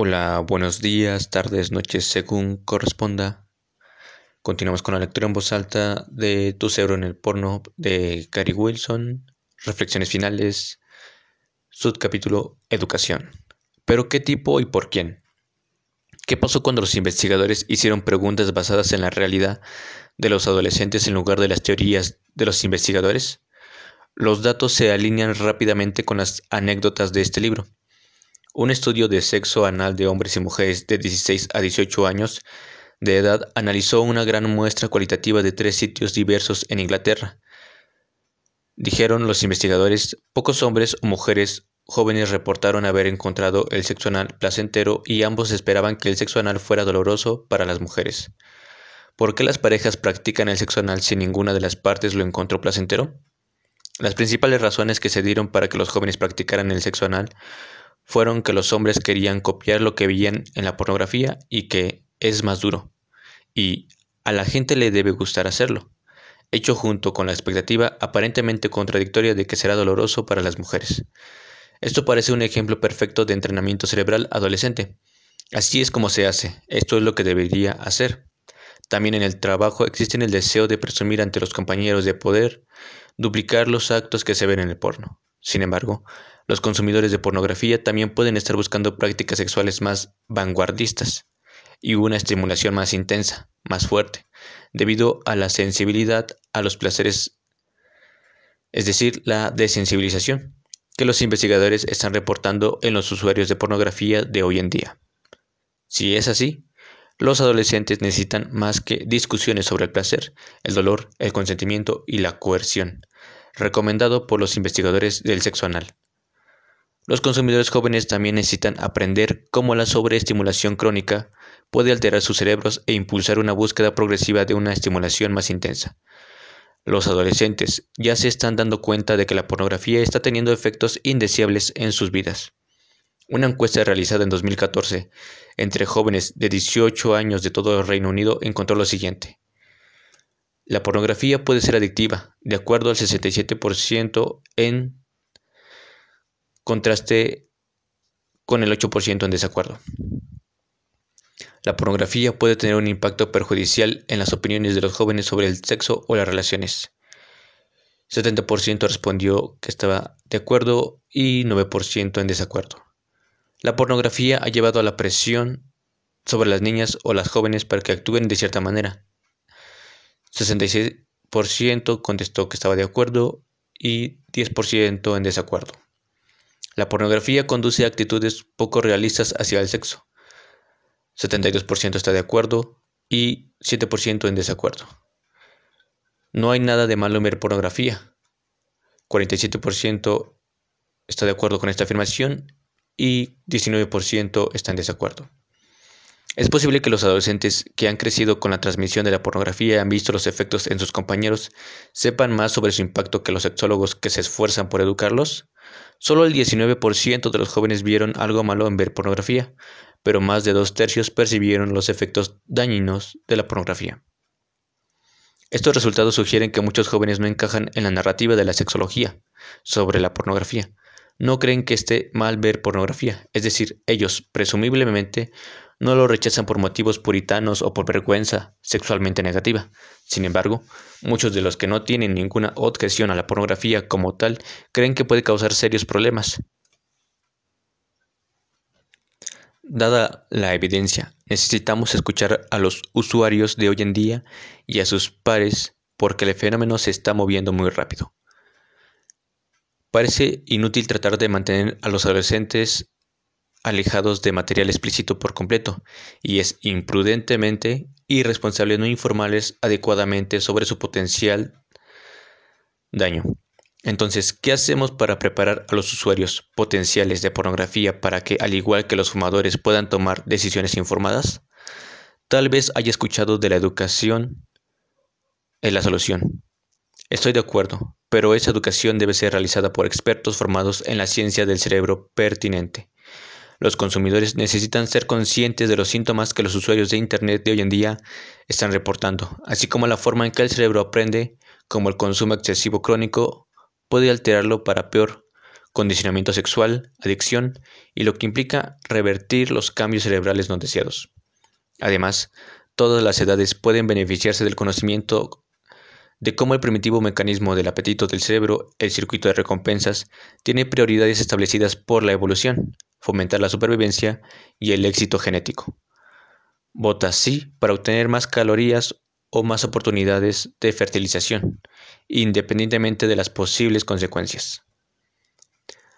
Hola, buenos días, tardes, noches, según corresponda. Continuamos con la lectura en voz alta de Tu cerebro en el porno de Gary Wilson. Reflexiones finales. Subcapítulo Educación. ¿Pero qué tipo y por quién? ¿Qué pasó cuando los investigadores hicieron preguntas basadas en la realidad de los adolescentes en lugar de las teorías de los investigadores? Los datos se alinean rápidamente con las anécdotas de este libro. Un estudio de sexo anal de hombres y mujeres de 16 a 18 años de edad analizó una gran muestra cualitativa de tres sitios diversos en Inglaterra. Dijeron los investigadores, pocos hombres o mujeres jóvenes reportaron haber encontrado el sexo anal placentero y ambos esperaban que el sexo anal fuera doloroso para las mujeres. ¿Por qué las parejas practican el sexo anal si ninguna de las partes lo encontró placentero? Las principales razones que se dieron para que los jóvenes practicaran el sexo anal fueron que los hombres querían copiar lo que veían en la pornografía y que es más duro. Y a la gente le debe gustar hacerlo, hecho junto con la expectativa aparentemente contradictoria de que será doloroso para las mujeres. Esto parece un ejemplo perfecto de entrenamiento cerebral adolescente. Así es como se hace, esto es lo que debería hacer. También en el trabajo existe el deseo de presumir ante los compañeros de poder duplicar los actos que se ven en el porno. Sin embargo, los consumidores de pornografía también pueden estar buscando prácticas sexuales más vanguardistas y una estimulación más intensa, más fuerte, debido a la sensibilidad a los placeres, es decir, la desensibilización, que los investigadores están reportando en los usuarios de pornografía de hoy en día. Si es así, los adolescentes necesitan más que discusiones sobre el placer, el dolor, el consentimiento y la coerción, recomendado por los investigadores del sexo anal. Los consumidores jóvenes también necesitan aprender cómo la sobreestimulación crónica puede alterar sus cerebros e impulsar una búsqueda progresiva de una estimulación más intensa. Los adolescentes ya se están dando cuenta de que la pornografía está teniendo efectos indeseables en sus vidas. Una encuesta realizada en 2014 entre jóvenes de 18 años de todo el Reino Unido encontró lo siguiente. La pornografía puede ser adictiva, de acuerdo al 67% en contraste con el 8% en desacuerdo. La pornografía puede tener un impacto perjudicial en las opiniones de los jóvenes sobre el sexo o las relaciones. 70% respondió que estaba de acuerdo y 9% en desacuerdo. La pornografía ha llevado a la presión sobre las niñas o las jóvenes para que actúen de cierta manera. 66% contestó que estaba de acuerdo y 10% en desacuerdo. La pornografía conduce a actitudes poco realistas hacia el sexo. 72% está de acuerdo y 7% en desacuerdo. No hay nada de malo en ver pornografía. 47% está de acuerdo con esta afirmación y 19% está en desacuerdo. Es posible que los adolescentes que han crecido con la transmisión de la pornografía y han visto los efectos en sus compañeros sepan más sobre su impacto que los sexólogos que se esfuerzan por educarlos. Solo el 19% de los jóvenes vieron algo malo en ver pornografía, pero más de dos tercios percibieron los efectos dañinos de la pornografía. Estos resultados sugieren que muchos jóvenes no encajan en la narrativa de la sexología sobre la pornografía. No creen que esté mal ver pornografía, es decir, ellos presumiblemente no lo rechazan por motivos puritanos o por vergüenza sexualmente negativa. Sin embargo, muchos de los que no tienen ninguna objeción a la pornografía como tal creen que puede causar serios problemas. Dada la evidencia, necesitamos escuchar a los usuarios de hoy en día y a sus pares porque el fenómeno se está moviendo muy rápido. Parece inútil tratar de mantener a los adolescentes alejados de material explícito por completo, y es imprudentemente irresponsable no informarles adecuadamente sobre su potencial daño. Entonces, ¿qué hacemos para preparar a los usuarios potenciales de pornografía para que, al igual que los fumadores, puedan tomar decisiones informadas? Tal vez haya escuchado de la educación en la solución. Estoy de acuerdo, pero esa educación debe ser realizada por expertos formados en la ciencia del cerebro pertinente. Los consumidores necesitan ser conscientes de los síntomas que los usuarios de Internet de hoy en día están reportando, así como la forma en que el cerebro aprende, como el consumo excesivo crónico puede alterarlo para peor, condicionamiento sexual, adicción y lo que implica revertir los cambios cerebrales no deseados. Además, todas las edades pueden beneficiarse del conocimiento de cómo el primitivo mecanismo del apetito del cerebro, el circuito de recompensas, tiene prioridades establecidas por la evolución, fomentar la supervivencia y el éxito genético. Vota sí para obtener más calorías o más oportunidades de fertilización, independientemente de las posibles consecuencias.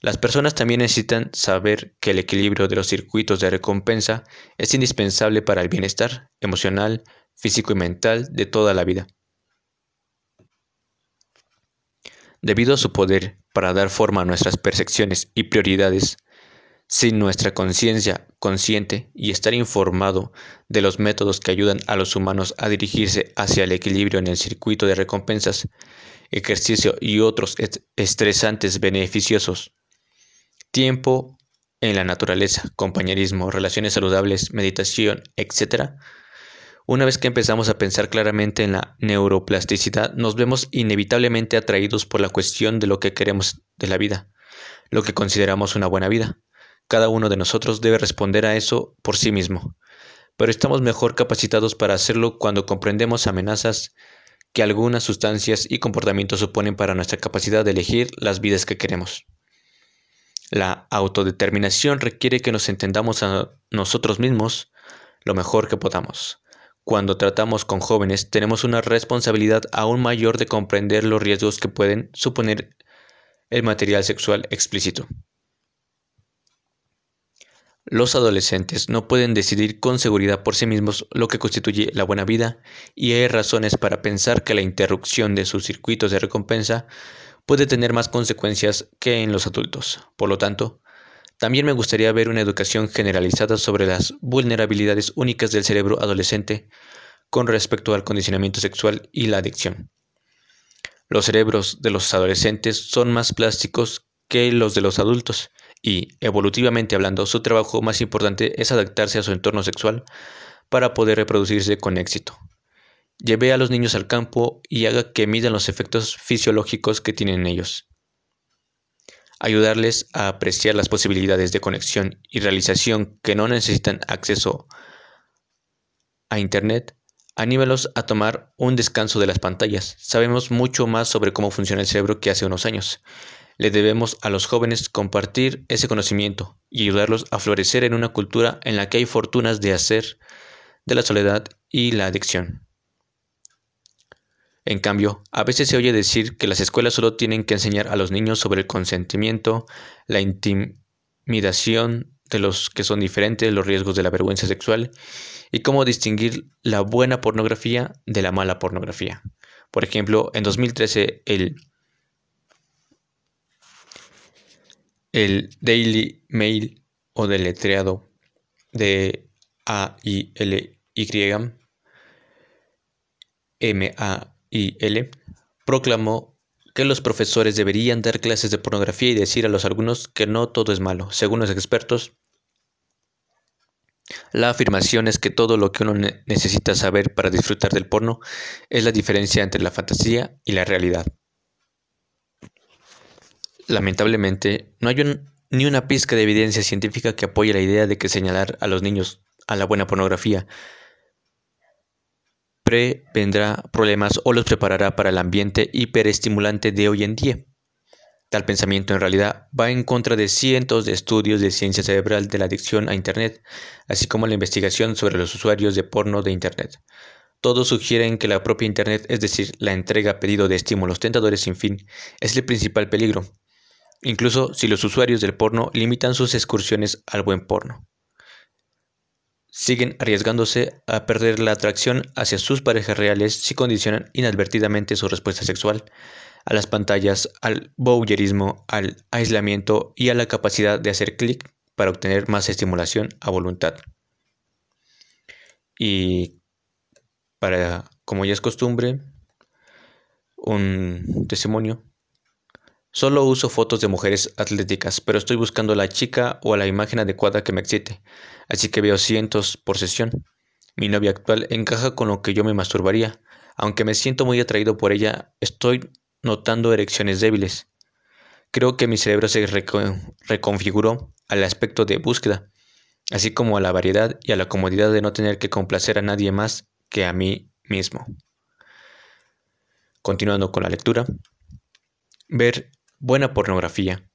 Las personas también necesitan saber que el equilibrio de los circuitos de recompensa es indispensable para el bienestar emocional, físico y mental de toda la vida. Debido a su poder para dar forma a nuestras percepciones y prioridades, sin nuestra conciencia consciente y estar informado de los métodos que ayudan a los humanos a dirigirse hacia el equilibrio en el circuito de recompensas, ejercicio y otros estresantes beneficiosos, tiempo en la naturaleza, compañerismo, relaciones saludables, meditación, etc., una vez que empezamos a pensar claramente en la neuroplasticidad, nos vemos inevitablemente atraídos por la cuestión de lo que queremos de la vida, lo que consideramos una buena vida. Cada uno de nosotros debe responder a eso por sí mismo, pero estamos mejor capacitados para hacerlo cuando comprendemos amenazas que algunas sustancias y comportamientos suponen para nuestra capacidad de elegir las vidas que queremos. La autodeterminación requiere que nos entendamos a nosotros mismos lo mejor que podamos cuando tratamos con jóvenes tenemos una responsabilidad aún mayor de comprender los riesgos que pueden suponer el material sexual explícito. Los adolescentes no pueden decidir con seguridad por sí mismos lo que constituye la buena vida y hay razones para pensar que la interrupción de sus circuitos de recompensa puede tener más consecuencias que en los adultos. Por lo tanto, también me gustaría ver una educación generalizada sobre las vulnerabilidades únicas del cerebro adolescente con respecto al condicionamiento sexual y la adicción. Los cerebros de los adolescentes son más plásticos que los de los adultos y, evolutivamente hablando, su trabajo más importante es adaptarse a su entorno sexual para poder reproducirse con éxito. Lleve a los niños al campo y haga que midan los efectos fisiológicos que tienen ellos ayudarles a apreciar las posibilidades de conexión y realización que no necesitan acceso a Internet, anímelos a tomar un descanso de las pantallas. Sabemos mucho más sobre cómo funciona el cerebro que hace unos años. Le debemos a los jóvenes compartir ese conocimiento y ayudarlos a florecer en una cultura en la que hay fortunas de hacer de la soledad y la adicción. En cambio, a veces se oye decir que las escuelas solo tienen que enseñar a los niños sobre el consentimiento, la intimidación de los que son diferentes, los riesgos de la vergüenza sexual y cómo distinguir la buena pornografía de la mala pornografía. Por ejemplo, en 2013 el, el Daily Mail o deletreado de A-I-L-Y M-A y L. proclamó que los profesores deberían dar clases de pornografía y decir a los alumnos que no todo es malo. Según los expertos, la afirmación es que todo lo que uno necesita saber para disfrutar del porno es la diferencia entre la fantasía y la realidad. Lamentablemente, no hay ni una pizca de evidencia científica que apoye la idea de que señalar a los niños a la buena pornografía prevendrá problemas o los preparará para el ambiente hiperestimulante de hoy en día. Tal pensamiento en realidad va en contra de cientos de estudios de ciencia cerebral de la adicción a Internet, así como la investigación sobre los usuarios de porno de Internet. Todos sugieren que la propia Internet, es decir, la entrega a pedido de estímulos tentadores sin fin, es el principal peligro, incluso si los usuarios del porno limitan sus excursiones al buen porno siguen arriesgándose a perder la atracción hacia sus parejas reales si condicionan inadvertidamente su respuesta sexual a las pantallas, al voyeurismo, al aislamiento y a la capacidad de hacer clic para obtener más estimulación a voluntad. Y para, como ya es costumbre, un testimonio Solo uso fotos de mujeres atléticas, pero estoy buscando la chica o la imagen adecuada que me excite, así que veo cientos por sesión. Mi novia actual encaja con lo que yo me masturbaría. Aunque me siento muy atraído por ella, estoy notando erecciones débiles. creo que mi cerebro se reconfiguró al aspecto de búsqueda, así como a la variedad y a la comodidad de no tener que complacer a nadie más que a mí mismo. Continuando con la lectura, ver buena pornografía,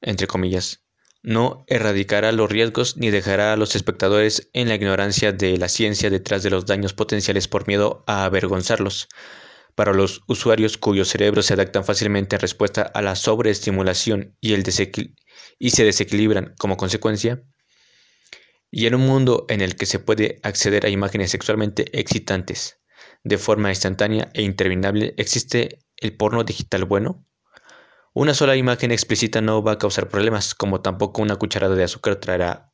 entre comillas, no erradicará los riesgos ni dejará a los espectadores en la ignorancia de la ciencia detrás de los daños potenciales por miedo a avergonzarlos. Para los usuarios cuyos cerebros se adaptan fácilmente en respuesta a la sobreestimulación y, el y se desequilibran como consecuencia, y en un mundo en el que se puede acceder a imágenes sexualmente excitantes de forma instantánea e interminable, ¿existe el porno digital bueno? Una sola imagen explícita no va a causar problemas, como tampoco una cucharada de azúcar traerá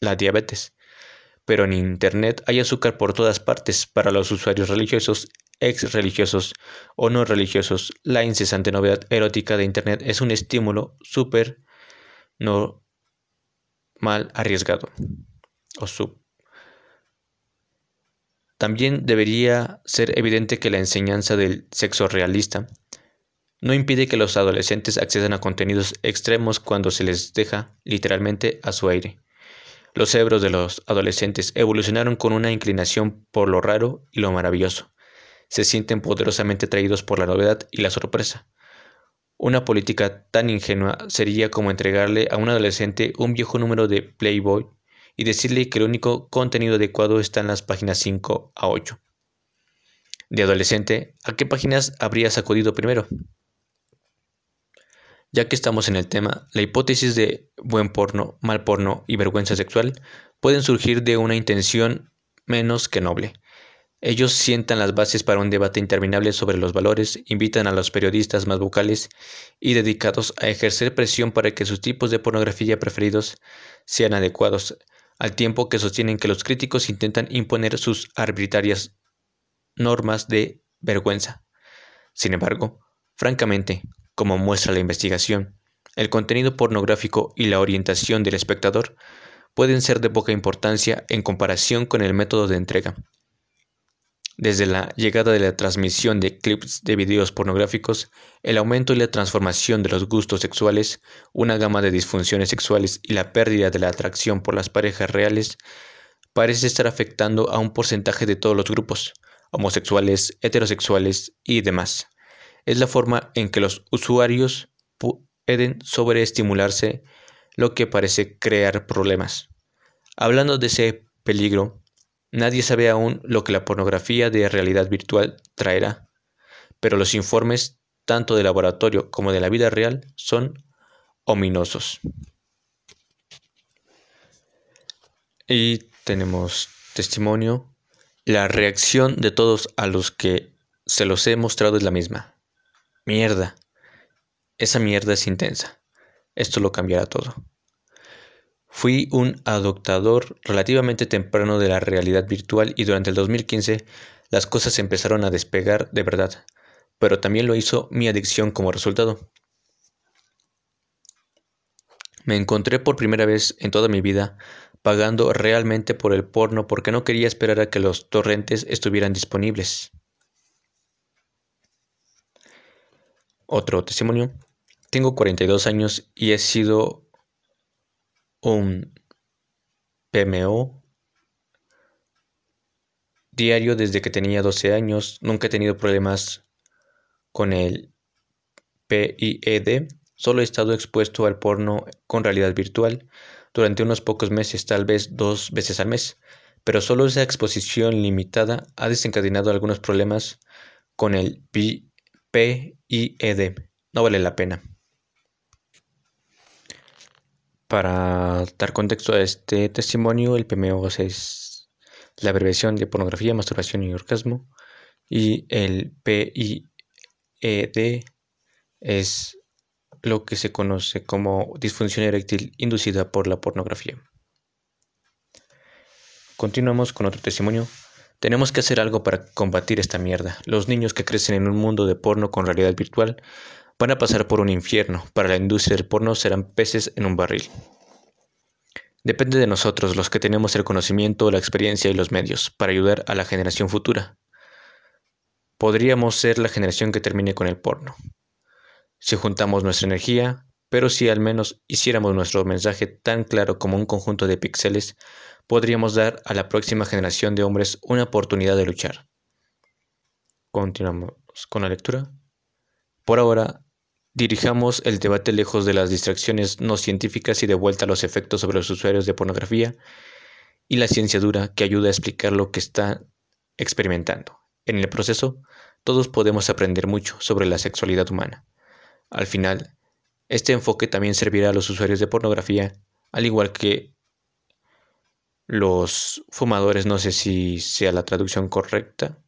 la diabetes. Pero en Internet hay azúcar por todas partes para los usuarios religiosos, ex religiosos o no religiosos. La incesante novedad erótica de Internet es un estímulo súper no mal arriesgado o sub. También debería ser evidente que la enseñanza del sexo realista no impide que los adolescentes accedan a contenidos extremos cuando se les deja literalmente a su aire. Los cerebros de los adolescentes evolucionaron con una inclinación por lo raro y lo maravilloso. Se sienten poderosamente atraídos por la novedad y la sorpresa. Una política tan ingenua sería como entregarle a un adolescente un viejo número de Playboy y decirle que el único contenido adecuado está en las páginas 5 a 8. De adolescente, ¿a qué páginas habrías acudido primero? Ya que estamos en el tema, la hipótesis de buen porno, mal porno y vergüenza sexual pueden surgir de una intención menos que noble. Ellos sientan las bases para un debate interminable sobre los valores, invitan a los periodistas más vocales y dedicados a ejercer presión para que sus tipos de pornografía preferidos sean adecuados, al tiempo que sostienen que los críticos intentan imponer sus arbitrarias normas de vergüenza. Sin embargo, francamente, como muestra la investigación, el contenido pornográfico y la orientación del espectador pueden ser de poca importancia en comparación con el método de entrega. Desde la llegada de la transmisión de clips de videos pornográficos, el aumento y la transformación de los gustos sexuales, una gama de disfunciones sexuales y la pérdida de la atracción por las parejas reales, parece estar afectando a un porcentaje de todos los grupos, homosexuales, heterosexuales y demás es la forma en que los usuarios pueden sobreestimularse, lo que parece crear problemas. Hablando de ese peligro, nadie sabe aún lo que la pornografía de realidad virtual traerá, pero los informes, tanto de laboratorio como de la vida real, son ominosos. Y tenemos testimonio. La reacción de todos a los que se los he mostrado es la misma. Mierda. Esa mierda es intensa. Esto lo cambiará todo. Fui un adoptador relativamente temprano de la realidad virtual y durante el 2015 las cosas empezaron a despegar de verdad, pero también lo hizo mi adicción como resultado. Me encontré por primera vez en toda mi vida pagando realmente por el porno porque no quería esperar a que los torrentes estuvieran disponibles. Otro testimonio. Tengo 42 años y he sido un PMO diario desde que tenía 12 años. Nunca he tenido problemas con el PIED. Solo he estado expuesto al porno con realidad virtual durante unos pocos meses, tal vez dos veces al mes. Pero solo esa exposición limitada ha desencadenado algunos problemas con el PIED P y ED. No vale la pena. Para dar contexto a este testimonio, el PMO es la abreviación de pornografía, masturbación y orgasmo. Y el PIED es lo que se conoce como disfunción eréctil inducida por la pornografía. Continuamos con otro testimonio. Tenemos que hacer algo para combatir esta mierda. Los niños que crecen en un mundo de porno con realidad virtual van a pasar por un infierno. Para la industria del porno serán peces en un barril. Depende de nosotros, los que tenemos el conocimiento, la experiencia y los medios, para ayudar a la generación futura. Podríamos ser la generación que termine con el porno. si juntamos nuestra energía, pero si al menos hiciéramos nuestro mensaje tan claro como un conjunto de píxeles, podríamos dar a la próxima generación de hombres una oportunidad de luchar. Continuamos con la lectura. Por ahora, dirijamos el debate lejos de las distracciones no científicas y de vuelta a los efectos sobre los usuarios de pornografía y la ciencia dura que ayuda a explicar lo que está experimentando. En el proceso, todos podemos aprender mucho sobre la sexualidad humana. Al final, este enfoque también servirá a los usuarios de pornografía, al igual que los fumadores, no sé si sea la traducción correcta,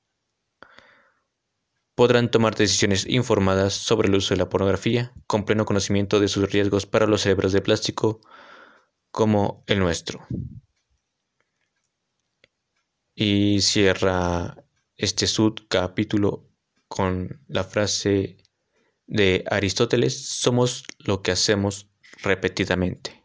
podrán tomar decisiones informadas sobre el uso de la pornografía, con pleno conocimiento de sus riesgos para los cerebros de plástico como el nuestro. Y cierra este subcapítulo con la frase de Aristóteles, somos lo que hacemos repetidamente.